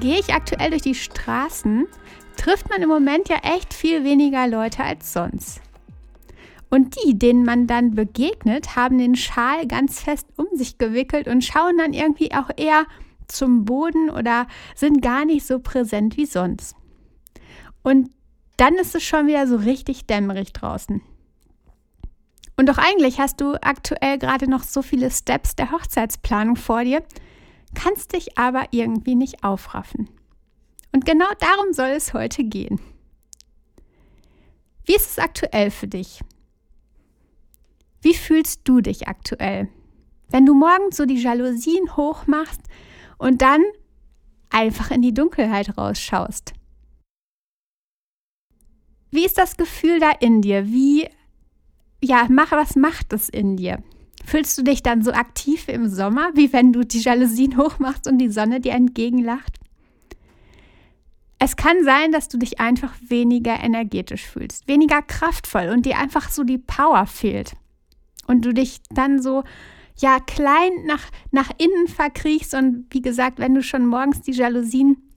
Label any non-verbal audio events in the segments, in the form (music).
Gehe ich aktuell durch die Straßen, trifft man im Moment ja echt viel weniger Leute als sonst. Und die, denen man dann begegnet, haben den Schal ganz fest um sich gewickelt und schauen dann irgendwie auch eher zum Boden oder sind gar nicht so präsent wie sonst. Und dann ist es schon wieder so richtig dämmerig draußen. Und doch eigentlich hast du aktuell gerade noch so viele Steps der Hochzeitsplanung vor dir, kannst dich aber irgendwie nicht aufraffen. Und genau darum soll es heute gehen. Wie ist es aktuell für dich? Wie fühlst du dich aktuell? Wenn du morgens so die Jalousien hochmachst und dann einfach in die Dunkelheit rausschaust. Wie ist das Gefühl da in dir? Wie, ja, mach, was macht es in dir? Fühlst du dich dann so aktiv im Sommer, wie wenn du die Jalousien hochmachst und die Sonne dir entgegenlacht? Es kann sein, dass du dich einfach weniger energetisch fühlst, weniger kraftvoll und dir einfach so die Power fehlt. Und du dich dann so, ja, klein nach, nach innen verkriechst und wie gesagt, wenn du schon morgens die Jalousien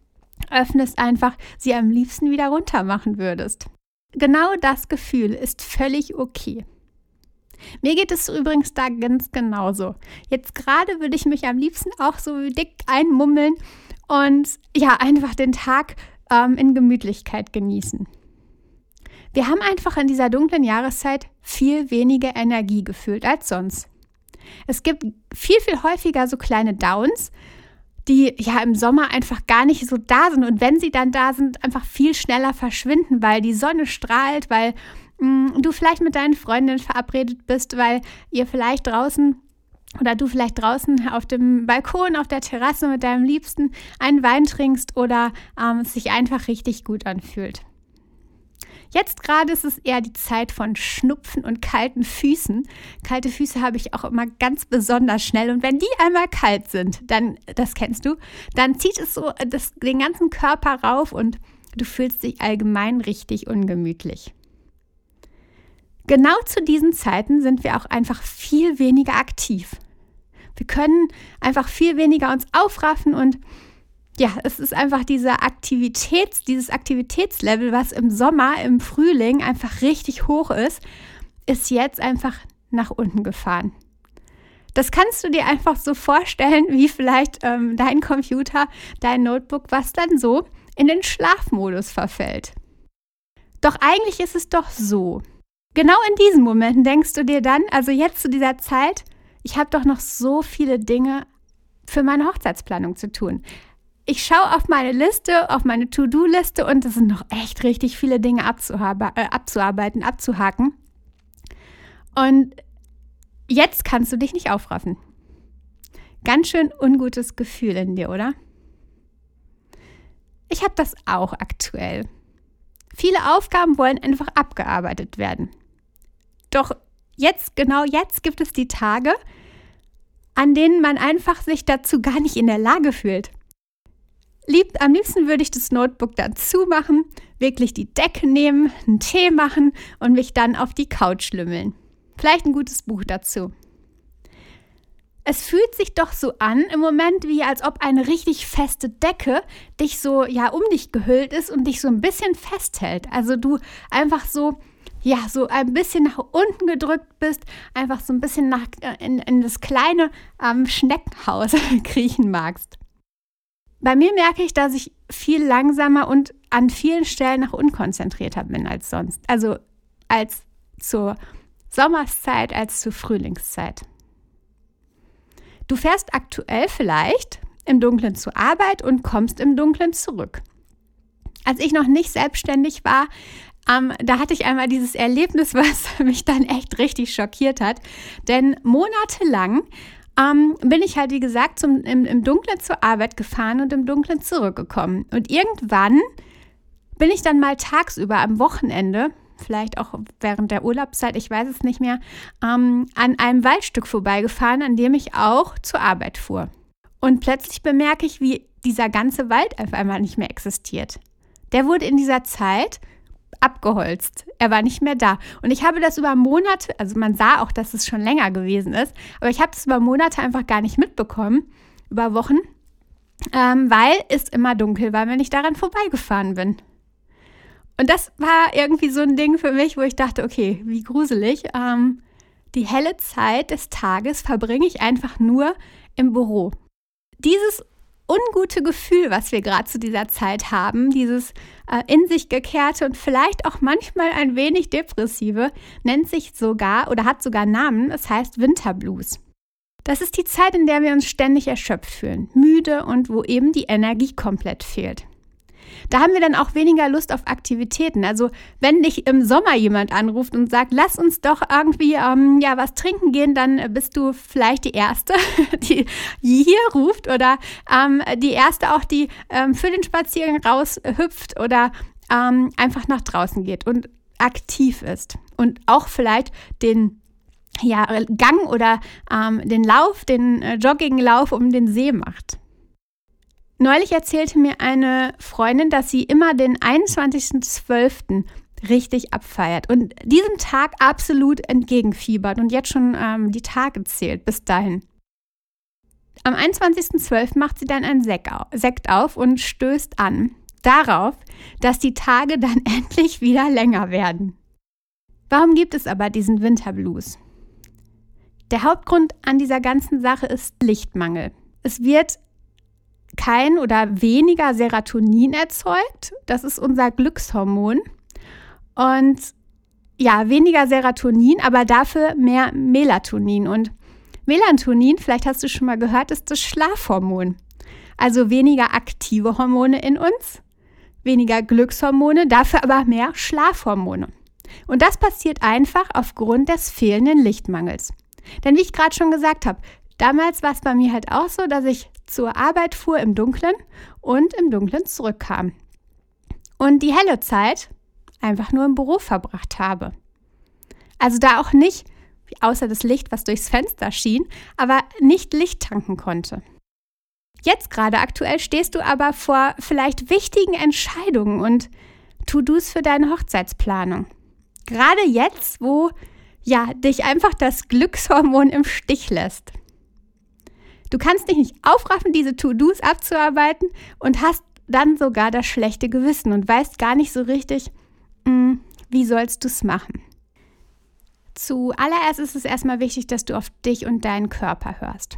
öffnest, einfach sie am liebsten wieder runter machen würdest. Genau das Gefühl ist völlig okay. Mir geht es übrigens da ganz genauso. Jetzt gerade würde ich mich am liebsten auch so dick einmummeln und ja, einfach den Tag ähm, in Gemütlichkeit genießen. Wir haben einfach in dieser dunklen Jahreszeit viel weniger Energie gefühlt als sonst. Es gibt viel, viel häufiger so kleine Downs, die ja im Sommer einfach gar nicht so da sind und wenn sie dann da sind, einfach viel schneller verschwinden, weil die Sonne strahlt, weil du vielleicht mit deinen Freundinnen verabredet bist, weil ihr vielleicht draußen oder du vielleicht draußen auf dem Balkon, auf der Terrasse mit deinem Liebsten einen Wein trinkst oder ähm, es sich einfach richtig gut anfühlt. Jetzt gerade ist es eher die Zeit von Schnupfen und kalten Füßen. Kalte Füße habe ich auch immer ganz besonders schnell. Und wenn die einmal kalt sind, dann, das kennst du, dann zieht es so das, den ganzen Körper rauf und du fühlst dich allgemein richtig ungemütlich. Genau zu diesen Zeiten sind wir auch einfach viel weniger aktiv. Wir können einfach viel weniger uns aufraffen und ja, es ist einfach dieser Aktivitäts, dieses Aktivitätslevel, was im Sommer, im Frühling einfach richtig hoch ist, ist jetzt einfach nach unten gefahren. Das kannst du dir einfach so vorstellen, wie vielleicht ähm, dein Computer, dein Notebook, was dann so in den Schlafmodus verfällt. Doch eigentlich ist es doch so. Genau in diesen Momenten denkst du dir dann, also jetzt zu dieser Zeit, ich habe doch noch so viele Dinge für meine Hochzeitsplanung zu tun ich schaue auf meine Liste, auf meine To-Do-Liste und es sind noch echt richtig viele Dinge äh, abzuarbeiten, abzuhaken. Und jetzt kannst du dich nicht aufraffen. Ganz schön ungutes Gefühl in dir, oder? Ich habe das auch aktuell. Viele Aufgaben wollen einfach abgearbeitet werden. Doch jetzt, genau jetzt gibt es die Tage, an denen man einfach sich dazu gar nicht in der Lage fühlt. Lieb, am liebsten würde ich das Notebook dann zumachen, wirklich die Decke nehmen, einen Tee machen und mich dann auf die Couch lümmeln. Vielleicht ein gutes Buch dazu. Es fühlt sich doch so an im Moment, wie als ob eine richtig feste Decke dich so ja um dich gehüllt ist und dich so ein bisschen festhält. Also du einfach so ja so ein bisschen nach unten gedrückt bist, einfach so ein bisschen nach äh, in, in das kleine ähm, Schneckenhaus (laughs) kriechen magst. Bei mir merke ich, dass ich viel langsamer und an vielen Stellen noch unkonzentrierter bin als sonst. Also als zur Sommerszeit, als zur Frühlingszeit. Du fährst aktuell vielleicht im Dunkeln zur Arbeit und kommst im Dunkeln zurück. Als ich noch nicht selbstständig war, ähm, da hatte ich einmal dieses Erlebnis, (laughs) was mich dann echt richtig schockiert hat. Denn monatelang ähm, bin ich halt, wie gesagt, zum, im, im Dunkeln zur Arbeit gefahren und im Dunkeln zurückgekommen. Und irgendwann bin ich dann mal tagsüber am Wochenende, vielleicht auch während der Urlaubszeit, ich weiß es nicht mehr, ähm, an einem Waldstück vorbeigefahren, an dem ich auch zur Arbeit fuhr. Und plötzlich bemerke ich, wie dieser ganze Wald auf einmal nicht mehr existiert. Der wurde in dieser Zeit abgeholzt. Er war nicht mehr da. Und ich habe das über Monate, also man sah auch, dass es schon länger gewesen ist, aber ich habe das über Monate einfach gar nicht mitbekommen, über Wochen, ähm, weil es immer dunkel war, wenn ich daran vorbeigefahren bin. Und das war irgendwie so ein Ding für mich, wo ich dachte, okay, wie gruselig. Ähm, die helle Zeit des Tages verbringe ich einfach nur im Büro. Dieses ungute Gefühl, was wir gerade zu dieser Zeit haben, dieses äh, in sich gekehrte und vielleicht auch manchmal ein wenig depressive, nennt sich sogar oder hat sogar Namen, es heißt Winterblues. Das ist die Zeit, in der wir uns ständig erschöpft fühlen, müde und wo eben die Energie komplett fehlt. Da haben wir dann auch weniger Lust auf Aktivitäten. Also wenn dich im Sommer jemand anruft und sagt, lass uns doch irgendwie ähm, ja was trinken gehen, dann bist du vielleicht die erste, (laughs) die hier ruft oder ähm, die erste auch, die ähm, für den Spaziergang raushüpft oder ähm, einfach nach draußen geht und aktiv ist und auch vielleicht den ja, Gang oder ähm, den Lauf, den äh, Jogginglauf um den See macht. Neulich erzählte mir eine Freundin, dass sie immer den 21.12. richtig abfeiert und diesem Tag absolut entgegenfiebert und jetzt schon ähm, die Tage zählt bis dahin. Am 21.12. macht sie dann ein Sekt auf und stößt an darauf, dass die Tage dann (laughs) endlich wieder länger werden. Warum gibt es aber diesen Winterblues? Der Hauptgrund an dieser ganzen Sache ist Lichtmangel. Es wird kein oder weniger Serotonin erzeugt. Das ist unser Glückshormon. Und ja, weniger Serotonin, aber dafür mehr Melatonin. Und Melatonin, vielleicht hast du schon mal gehört, ist das Schlafhormon. Also weniger aktive Hormone in uns, weniger Glückshormone, dafür aber mehr Schlafhormone. Und das passiert einfach aufgrund des fehlenden Lichtmangels. Denn wie ich gerade schon gesagt habe, damals war es bei mir halt auch so, dass ich zur Arbeit fuhr im Dunkeln und im Dunkeln zurückkam. Und die helle Zeit einfach nur im Büro verbracht habe. Also da auch nicht, außer das Licht, was durchs Fenster schien, aber nicht Licht tanken konnte. Jetzt gerade aktuell stehst du aber vor vielleicht wichtigen Entscheidungen und To-Dos für deine Hochzeitsplanung. Gerade jetzt, wo ja dich einfach das Glückshormon im Stich lässt. Du kannst dich nicht aufraffen, diese To-Dos abzuarbeiten und hast dann sogar das schlechte Gewissen und weißt gar nicht so richtig, mh, hm, wie sollst du es machen. Zuallererst ist es erstmal wichtig, dass du auf dich und deinen Körper hörst.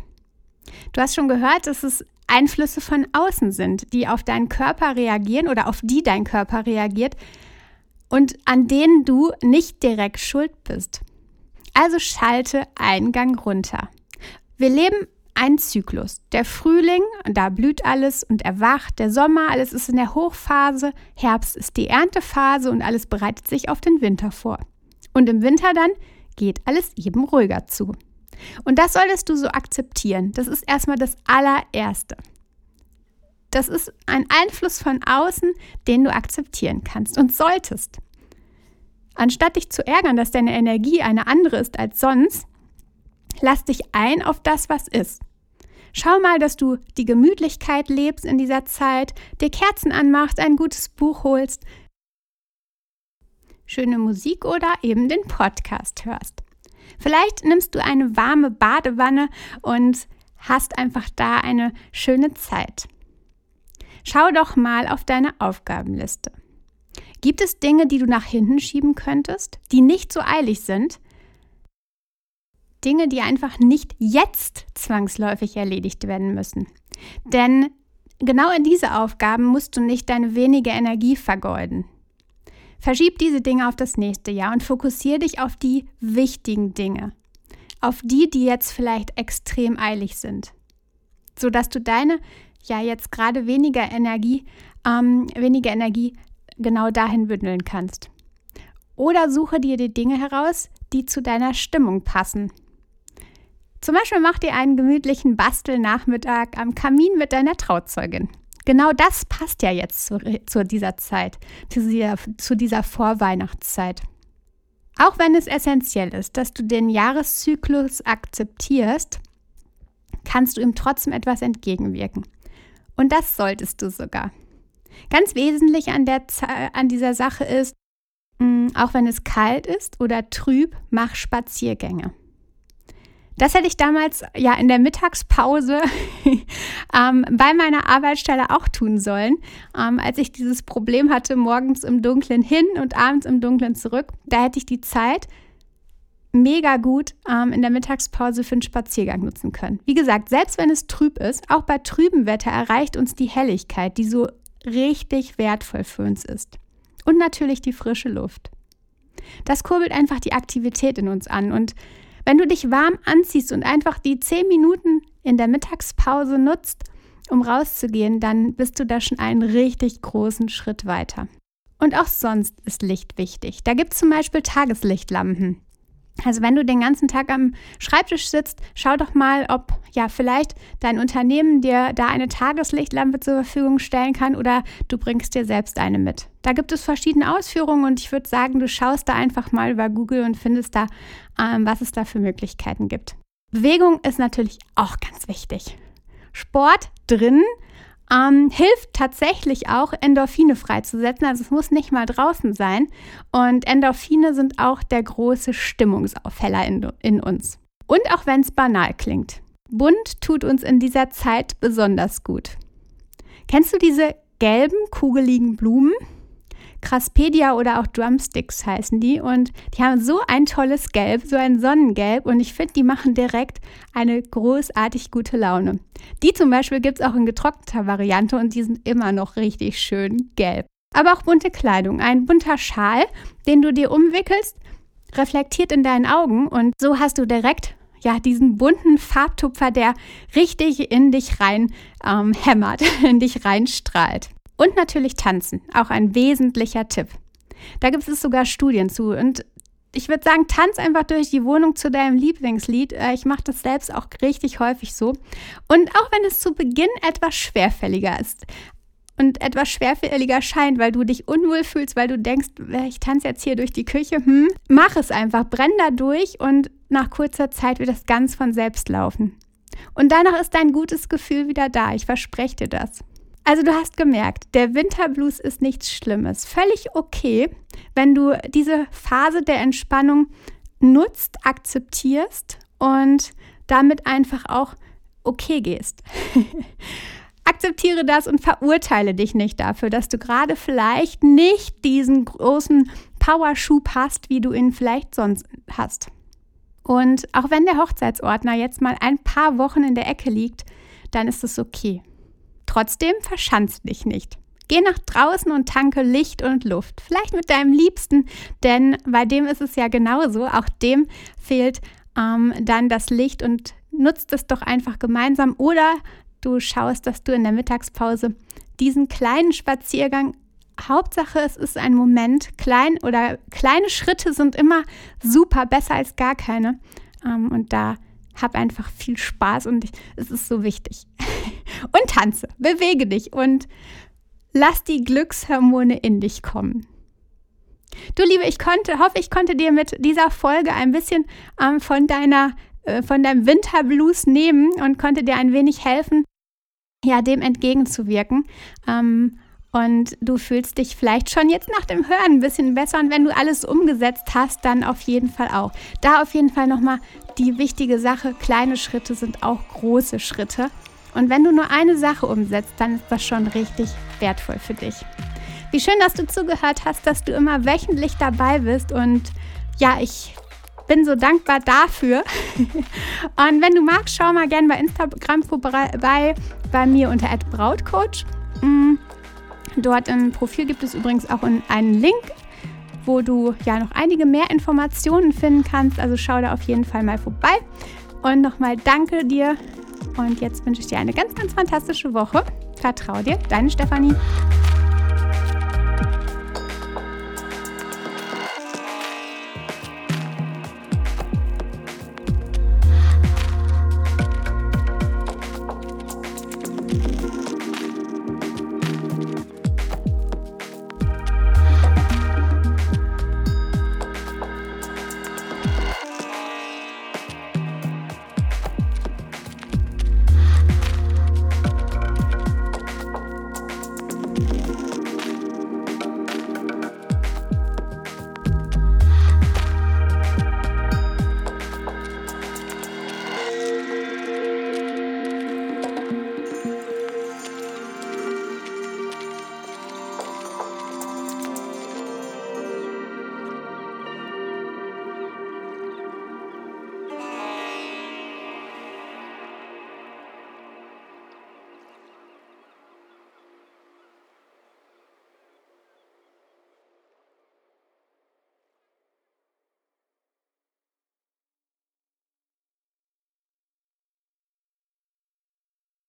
Du hast schon gehört, dass es Einflüsse von außen sind, die auf deinen Körper reagieren oder auf die dein Körper reagiert und an denen du nicht direkt schuld bist. Also schalte einen Gang runter. Wir leben ein Zyklus. Der Frühling, da blüht alles und erwacht. Der Sommer, alles ist in der Hochphase. Herbst ist die Erntephase und alles bereitet sich auf den Winter vor. Und im Winter dann geht alles eben ruhiger zu. Und das solltest du so akzeptieren. Das ist erstmal das allererste. Das ist ein Einfluss von außen, den du akzeptieren kannst und solltest. Anstatt dich zu ärgern, dass deine Energie eine andere ist als sonst, Lass dich ein auf das, was ist. Schau mal, dass du die Gemütlichkeit lebst in dieser Zeit, dir Kerzen anmachst, ein gutes Buch holst, schöne Musik oder eben den Podcast hörst. Vielleicht nimmst du eine warme Badewanne und hast einfach da eine schöne Zeit. Schau doch mal auf deine Aufgabenliste. Gibt es Dinge, die du nach hinten schieben könntest, die nicht so eilig sind, Dinge, die einfach nicht jetzt zwangsläufig erledigt werden müssen. Denn genau in diese Aufgaben musst du nicht deine wenige Energie vergeuden. Verschieb diese Dinge auf das nächste Jahr und fokussiere dich auf die wichtigen Dinge. Auf die, die jetzt vielleicht extrem eilig sind. Sodass du deine, ja, jetzt gerade weniger Energie, ähm, weniger Energie genau dahin bündeln kannst. Oder suche dir die Dinge heraus, die zu deiner Stimmung passen Zum Beispiel mach dir einen gemütlichen Bastelnachmittag am Kamin mit deiner Trauzeugin. Genau das passt ja jetzt zu, zu dieser Zeit, zu dieser, zu dieser Vorweihnachtszeit. Auch wenn es essentiell ist, dass du den Jahreszyklus akzeptierst, kannst du ihm trotzdem etwas entgegenwirken. Und das solltest du sogar. Ganz wesentlich an, der, an dieser Sache ist, mm, auch wenn es kalt ist oder trüb, mach Spaziergänge. Das hätte ich damals ja in der Mittagspause (laughs) ähm, bei meiner Arbeitsstelle auch tun sollen, ähm, als ich dieses Problem hatte, morgens im Dunkeln hin und abends im Dunkeln zurück. Da hätte ich die Zeit mega gut ähm, in der Mittagspause für einen Spaziergang nutzen können. Wie gesagt, selbst wenn es trüb ist, auch bei trübem Wetter erreicht uns die Helligkeit, die so richtig wertvoll für uns ist. Und natürlich die frische Luft. Das kurbelt einfach die Aktivität in uns an und wenn du dich warm anziehst und einfach die zehn Minuten in der Mittagspause nutzt, um rauszugehen, dann bist du da schon einen richtig großen Schritt weiter. Und auch sonst ist Licht wichtig. Da gibt es zum Beispiel Tageslichtlampen. Also wenn du den ganzen Tag am Schreibtisch sitzt, schau doch mal, ob ja vielleicht dein Unternehmen dir da eine Tageslichtlampe zur Verfügung stellen kann oder du bringst dir selbst eine mit. Da gibt es verschiedene Ausführungen und ich würde sagen, du schaust da einfach mal über Google und findest da, ähm, was es da für Möglichkeiten gibt. Bewegung ist natürlich auch ganz wichtig. Sport drin ähm, hilft tatsächlich auch, Endorphine freizusetzen. Also es muss nicht mal draußen sein. Und Endorphine sind auch der große Stimmungsaufheller in, in uns. Und auch wenn es banal klingt. Bunt tut uns in dieser Zeit besonders gut. Kennst du diese gelben, kugeligen Blumen? Craspedia oder auch Drumsticks heißen die. Und die haben so ein tolles Gelb, so ein Sonnengelb. Und ich finde, die machen direkt eine großartig gute Laune. Die zum Beispiel gibt es auch in getrockneter Variante und die sind immer noch richtig schön gelb. Aber auch bunte Kleidung. Ein bunter Schal, den du dir umwickelst, reflektiert in deinen Augen und so hast du direkt ja, diesen bunten Farbtupfer, der richtig in dich rein ähm, hämmert, (laughs) in dich reinstrahlt. Und natürlich tanzen, auch ein wesentlicher Tipp. Da gibt es sogar Studien zu. Und ich würde sagen, tanz einfach durch die Wohnung zu deinem Lieblingslied. Äh, ich mache das selbst auch richtig häufig so. Und auch wenn es zu Beginn etwas schwerfälliger ist und etwas schwerfälliger scheint, weil du dich unwohl fühlst, weil du denkst, äh, ich tanze jetzt hier durch die Küche, hm, mach es einfach, brenn da durch und nach kurzer Zeit wird das ganz von selbst laufen. Und danach ist dein gutes Gefühl wieder da, ich verspreche dir das. Also du hast gemerkt, der Winterblues ist nichts Schlimmes. Völlig okay, wenn du diese Phase der Entspannung nutzt, akzeptierst und damit einfach auch okay gehst. (laughs) Akzeptiere das und verurteile dich nicht dafür, dass du gerade vielleicht nicht diesen großen Powerschub hast, wie du ihn vielleicht sonst hast. Und auch wenn der Hochzeitsordner jetzt mal ein paar Wochen in der Ecke liegt, dann ist es okay. Trotzdem verschanz dich nicht. Geh nach draußen und tanke Licht und Luft. Vielleicht mit deinem Liebsten, denn bei dem ist es ja genauso. Auch dem fehlt ähm, dann das Licht und nutzt es doch einfach gemeinsam. Oder du schaust, dass du in der Mittagspause diesen kleinen Spaziergang Hauptsache, es ist ein Moment. Klein oder kleine Schritte sind immer super, besser als gar keine. Ähm, und da hab einfach viel Spaß und ich, es ist so wichtig. (laughs) Und tanze, bewege dich und lass die Glückshormone in dich kommen. Du Liebe, ich konnte, hoffe, ich konnte dir mit dieser Folge ein bisschen ähm, von deiner, äh, von deinem Winterblues nehmen und konnte dir ein wenig helfen, ja, dem entgegenzuwirken. Ähm, und du fühlst dich vielleicht schon jetzt nach dem Hören ein bisschen besser. Und wenn du alles umgesetzt hast, dann auf jeden Fall auch. Da auf jeden Fall nochmal die wichtige Sache, kleine Schritte sind auch große Schritte. Und wenn du nur eine Sache umsetzt, dann ist das schon richtig wertvoll für dich. Wie schön, dass du zugehört hast, dass du immer wöchentlich dabei bist. Und ja, ich bin so dankbar dafür. (laughs) Und wenn du magst, schau mal gerne bei Instagram vorbei bei mir unter @brautcoach. Dort im Profil gibt es übrigens auch einen Link wo du ja noch einige mehr Informationen finden kannst. Also schau da auf jeden Fall mal vorbei. Und nochmal danke dir. Und jetzt wünsche ich dir eine ganz, ganz fantastische Woche. Vertrau dir, deine Stefanie.